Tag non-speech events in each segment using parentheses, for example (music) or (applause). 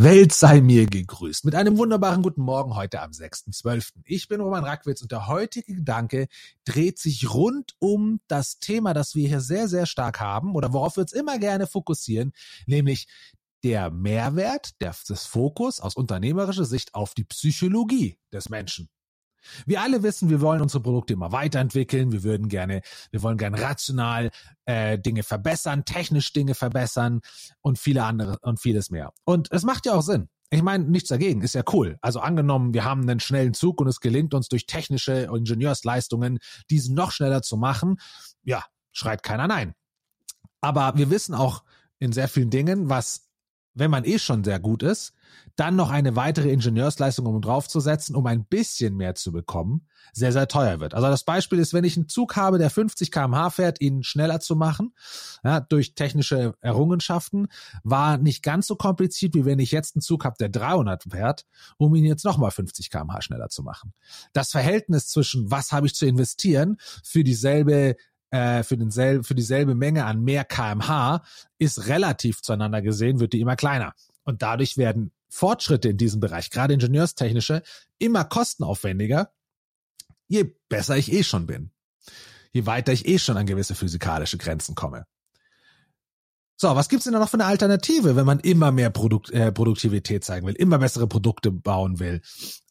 Welt sei mir gegrüßt. Mit einem wunderbaren guten Morgen heute am 6.12. Ich bin Roman Rackwitz und der heutige Gedanke dreht sich rund um das Thema, das wir hier sehr, sehr stark haben oder worauf wir uns immer gerne fokussieren, nämlich der Mehrwert des Fokus aus unternehmerischer Sicht auf die Psychologie des Menschen. Wir alle wissen, wir wollen unsere Produkte immer weiterentwickeln. Wir würden gerne, wir wollen gerne rational äh, Dinge verbessern, technisch Dinge verbessern und viele andere und vieles mehr. Und es macht ja auch Sinn. Ich meine, nichts dagegen, ist ja cool. Also angenommen, wir haben einen schnellen Zug und es gelingt uns durch technische Ingenieursleistungen, diesen noch schneller zu machen. Ja, schreit keiner nein. Aber wir wissen auch in sehr vielen Dingen, was wenn man eh schon sehr gut ist, dann noch eine weitere Ingenieursleistung um draufzusetzen, um ein bisschen mehr zu bekommen, sehr, sehr teuer wird. Also das Beispiel ist, wenn ich einen Zug habe, der 50 kmh fährt, ihn schneller zu machen, ja, durch technische Errungenschaften, war nicht ganz so kompliziert, wie wenn ich jetzt einen Zug habe, der 300 fährt, um ihn jetzt nochmal 50 kmh schneller zu machen. Das Verhältnis zwischen, was habe ich zu investieren für dieselbe äh, für, denselben, für dieselbe Menge an mehr kmh ist relativ zueinander gesehen, wird die immer kleiner. Und dadurch werden Fortschritte in diesem Bereich, gerade ingenieurstechnische, immer kostenaufwendiger, je besser ich eh schon bin. Je weiter ich eh schon an gewisse physikalische Grenzen komme. So, was gibt's denn da noch für eine Alternative, wenn man immer mehr Produkt, äh, Produktivität zeigen will, immer bessere Produkte bauen will?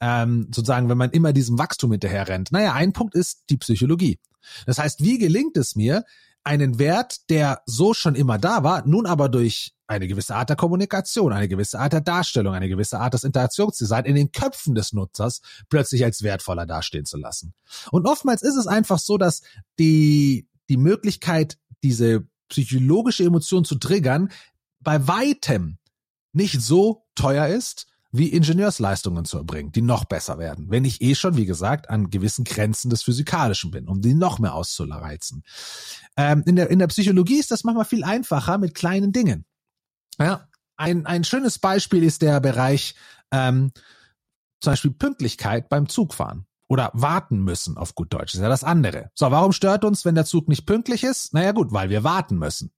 Ähm, sozusagen, wenn man immer diesem Wachstum hinterher rennt. Naja, ein Punkt ist die Psychologie. Das heißt, wie gelingt es mir, einen Wert, der so schon immer da war, nun aber durch eine gewisse Art der Kommunikation, eine gewisse Art der Darstellung, eine gewisse Art des Interaktionsdesigns in den Köpfen des Nutzers plötzlich als wertvoller dastehen zu lassen. Und oftmals ist es einfach so, dass die, die Möglichkeit, diese psychologische Emotion zu triggern, bei weitem nicht so teuer ist, wie Ingenieursleistungen zu erbringen, die noch besser werden, wenn ich eh schon, wie gesagt, an gewissen Grenzen des Physikalischen bin, um die noch mehr auszureizen. Ähm, in, der, in der Psychologie ist das manchmal viel einfacher mit kleinen Dingen. Ja, ein, ein schönes Beispiel ist der Bereich ähm, zum Beispiel Pünktlichkeit beim Zugfahren oder warten müssen auf gut Deutsch. ist ja das andere. So, warum stört uns, wenn der Zug nicht pünktlich ist? Naja gut, weil wir warten müssen.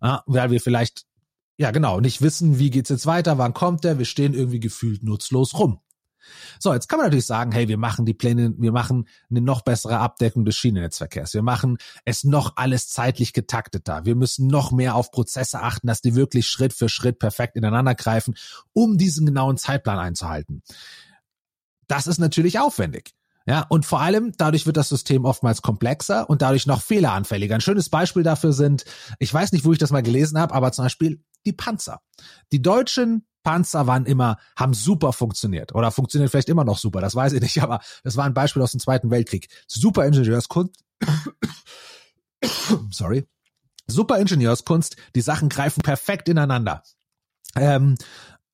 Ja, weil wir vielleicht, ja genau, nicht wissen, wie geht's jetzt weiter, wann kommt der, wir stehen irgendwie gefühlt nutzlos rum. So, jetzt kann man natürlich sagen, hey, wir machen die Pläne, wir machen eine noch bessere Abdeckung des Schienennetzverkehrs. Wir machen es noch alles zeitlich getakteter. Wir müssen noch mehr auf Prozesse achten, dass die wirklich Schritt für Schritt perfekt ineinander greifen, um diesen genauen Zeitplan einzuhalten. Das ist natürlich aufwendig. Ja, und vor allem dadurch wird das System oftmals komplexer und dadurch noch fehleranfälliger. Ein schönes Beispiel dafür sind, ich weiß nicht, wo ich das mal gelesen habe, aber zum Beispiel die Panzer. Die deutschen Panzer waren immer, haben super funktioniert oder funktioniert vielleicht immer noch super, das weiß ich nicht, (laughs) aber das war ein Beispiel aus dem Zweiten Weltkrieg. Super Ingenieurskunst. (coughs) Sorry. Super Ingenieurskunst, die Sachen greifen perfekt ineinander. Ähm,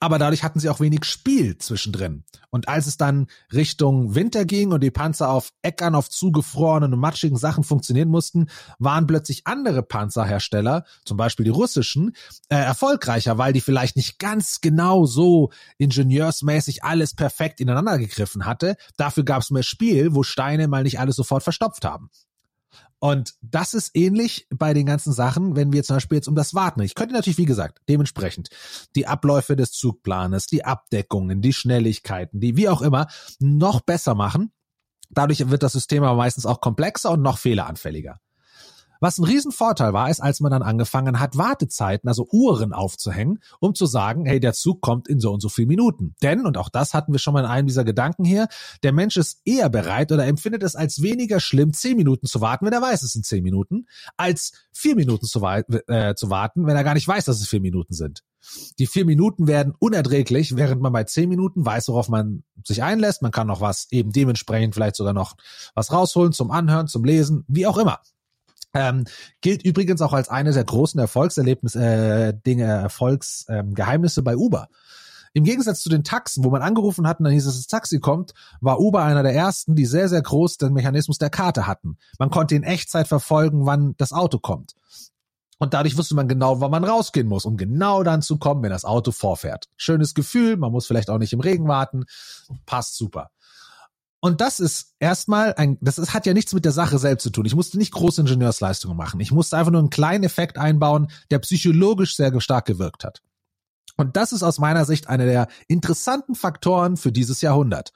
aber dadurch hatten sie auch wenig Spiel zwischendrin. Und als es dann Richtung Winter ging und die Panzer auf Äckern auf zugefrorenen und matschigen Sachen funktionieren mussten, waren plötzlich andere Panzerhersteller, zum Beispiel die russischen, äh, erfolgreicher, weil die vielleicht nicht ganz genau so ingenieursmäßig alles perfekt ineinander gegriffen hatte. Dafür gab es mehr Spiel, wo Steine mal nicht alles sofort verstopft haben. Und das ist ähnlich bei den ganzen Sachen, wenn wir zum Beispiel jetzt um das Warten. Ich könnte natürlich, wie gesagt, dementsprechend die Abläufe des Zugplanes, die Abdeckungen, die Schnelligkeiten, die wie auch immer, noch besser machen. Dadurch wird das System aber meistens auch komplexer und noch fehleranfälliger. Was ein Riesenvorteil war, ist, als man dann angefangen hat, Wartezeiten, also Uhren aufzuhängen, um zu sagen, hey, der Zug kommt in so und so viel Minuten. Denn, und auch das hatten wir schon mal in einem dieser Gedanken hier, der Mensch ist eher bereit oder empfindet es als weniger schlimm, zehn Minuten zu warten, wenn er weiß, es sind zehn Minuten, als vier Minuten zu, äh, zu warten, wenn er gar nicht weiß, dass es vier Minuten sind. Die vier Minuten werden unerträglich, während man bei zehn Minuten weiß, worauf man sich einlässt. Man kann noch was eben dementsprechend vielleicht sogar noch was rausholen zum Anhören, zum Lesen, wie auch immer. Ähm, gilt übrigens auch als eine der großen Erfolgserlebnisse, äh, Dinge, Erfolgsgeheimnisse ähm, bei Uber. Im Gegensatz zu den Taxen, wo man angerufen hat und dann hieß es, das Taxi kommt, war Uber einer der ersten, die sehr, sehr groß den Mechanismus der Karte hatten. Man konnte in Echtzeit verfolgen, wann das Auto kommt. Und dadurch wusste man genau, wann man rausgehen muss, um genau dann zu kommen, wenn das Auto vorfährt. Schönes Gefühl, man muss vielleicht auch nicht im Regen warten. Passt super. Und das ist erstmal ein, das ist, hat ja nichts mit der Sache selbst zu tun. Ich musste nicht große Ingenieursleistungen machen. Ich musste einfach nur einen kleinen Effekt einbauen, der psychologisch sehr stark gewirkt hat. Und das ist aus meiner Sicht einer der interessanten Faktoren für dieses Jahrhundert.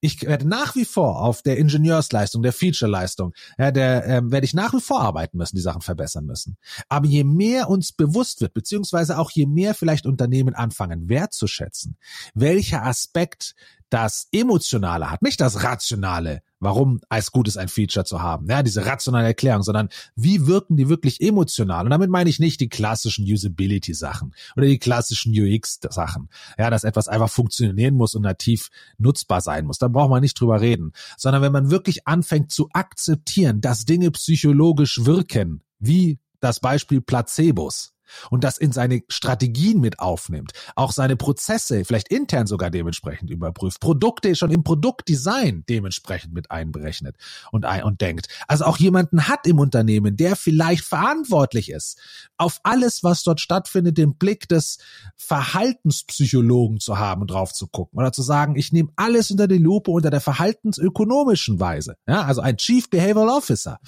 Ich werde nach wie vor auf der Ingenieursleistung, der Featureleistung, ja, der ähm, werde ich nach wie vor arbeiten müssen, die Sachen verbessern müssen. Aber je mehr uns bewusst wird, beziehungsweise auch je mehr vielleicht Unternehmen anfangen wertzuschätzen, welcher Aspekt das Emotionale hat, nicht das Rationale, warum es gut ist, ein Feature zu haben, ja, diese rationale Erklärung, sondern wie wirken die wirklich emotional? Und damit meine ich nicht die klassischen Usability-Sachen oder die klassischen UX-Sachen, ja, dass etwas einfach funktionieren muss und nativ nutzbar sein muss. Da braucht man nicht drüber reden, sondern wenn man wirklich anfängt zu akzeptieren, dass Dinge psychologisch wirken, wie das Beispiel Placebos, und das in seine Strategien mit aufnimmt, auch seine Prozesse vielleicht intern sogar dementsprechend überprüft, Produkte schon im Produktdesign dementsprechend mit einberechnet und, ein und denkt. Also auch jemanden hat im Unternehmen, der vielleicht verantwortlich ist, auf alles, was dort stattfindet, den Blick des Verhaltenspsychologen zu haben und drauf zu gucken oder zu sagen, ich nehme alles unter die Lupe unter der verhaltensökonomischen Weise. Ja, also ein Chief Behavioral Officer.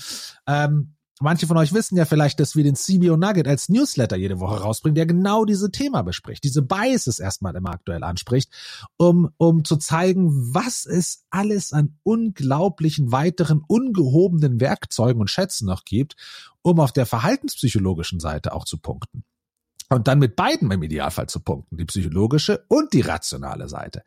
Ähm, Manche von euch wissen ja vielleicht, dass wir den CBO Nugget als Newsletter jede Woche rausbringen, der genau diese Thema bespricht, diese Biases erstmal immer aktuell anspricht, um, um zu zeigen, was es alles an unglaublichen weiteren ungehobenen Werkzeugen und Schätzen noch gibt, um auf der verhaltenspsychologischen Seite auch zu punkten. Und dann mit beiden im Idealfall zu punkten, die psychologische und die rationale Seite.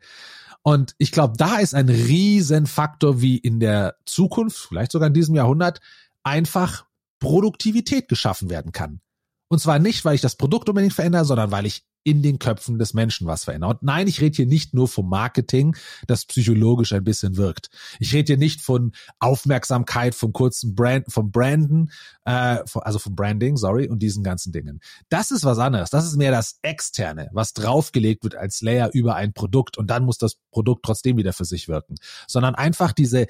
Und ich glaube, da ist ein Riesenfaktor, wie in der Zukunft, vielleicht sogar in diesem Jahrhundert, einfach Produktivität geschaffen werden kann. Und zwar nicht, weil ich das Produkt unbedingt verändere, sondern weil ich in den Köpfen des Menschen was verändere. Und nein, ich rede hier nicht nur vom Marketing, das psychologisch ein bisschen wirkt. Ich rede hier nicht von Aufmerksamkeit, vom kurzen Brand, vom Branden, äh, also vom Branding, sorry, und diesen ganzen Dingen. Das ist was anderes. Das ist mehr das Externe, was draufgelegt wird als Layer über ein Produkt und dann muss das Produkt trotzdem wieder für sich wirken. Sondern einfach diese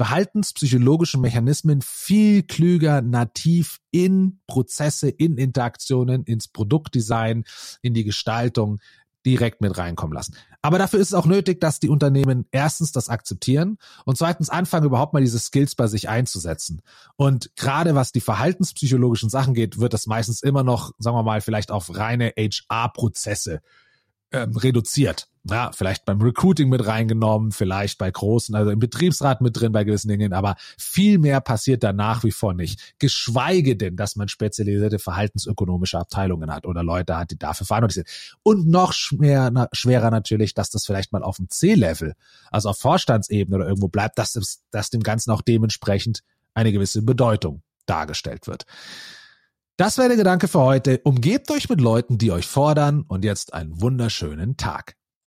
verhaltenspsychologische Mechanismen viel klüger nativ in Prozesse, in Interaktionen, ins Produktdesign, in die Gestaltung direkt mit reinkommen lassen. Aber dafür ist es auch nötig, dass die Unternehmen erstens das akzeptieren und zweitens anfangen, überhaupt mal diese Skills bei sich einzusetzen. Und gerade was die verhaltenspsychologischen Sachen geht, wird das meistens immer noch, sagen wir mal, vielleicht auf reine HR-Prozesse ähm, reduziert. Ja, vielleicht beim Recruiting mit reingenommen, vielleicht bei großen, also im Betriebsrat mit drin bei gewissen Dingen, aber viel mehr passiert da nach wie vor nicht. Geschweige denn, dass man spezialisierte verhaltensökonomische Abteilungen hat oder Leute hat, die dafür verantwortlich sind. Und noch schwer, na, schwerer natürlich, dass das vielleicht mal auf dem C-Level, also auf Vorstandsebene oder irgendwo bleibt, dass, das, dass dem Ganzen auch dementsprechend eine gewisse Bedeutung dargestellt wird. Das wäre der Gedanke für heute. Umgebt euch mit Leuten, die euch fordern und jetzt einen wunderschönen Tag.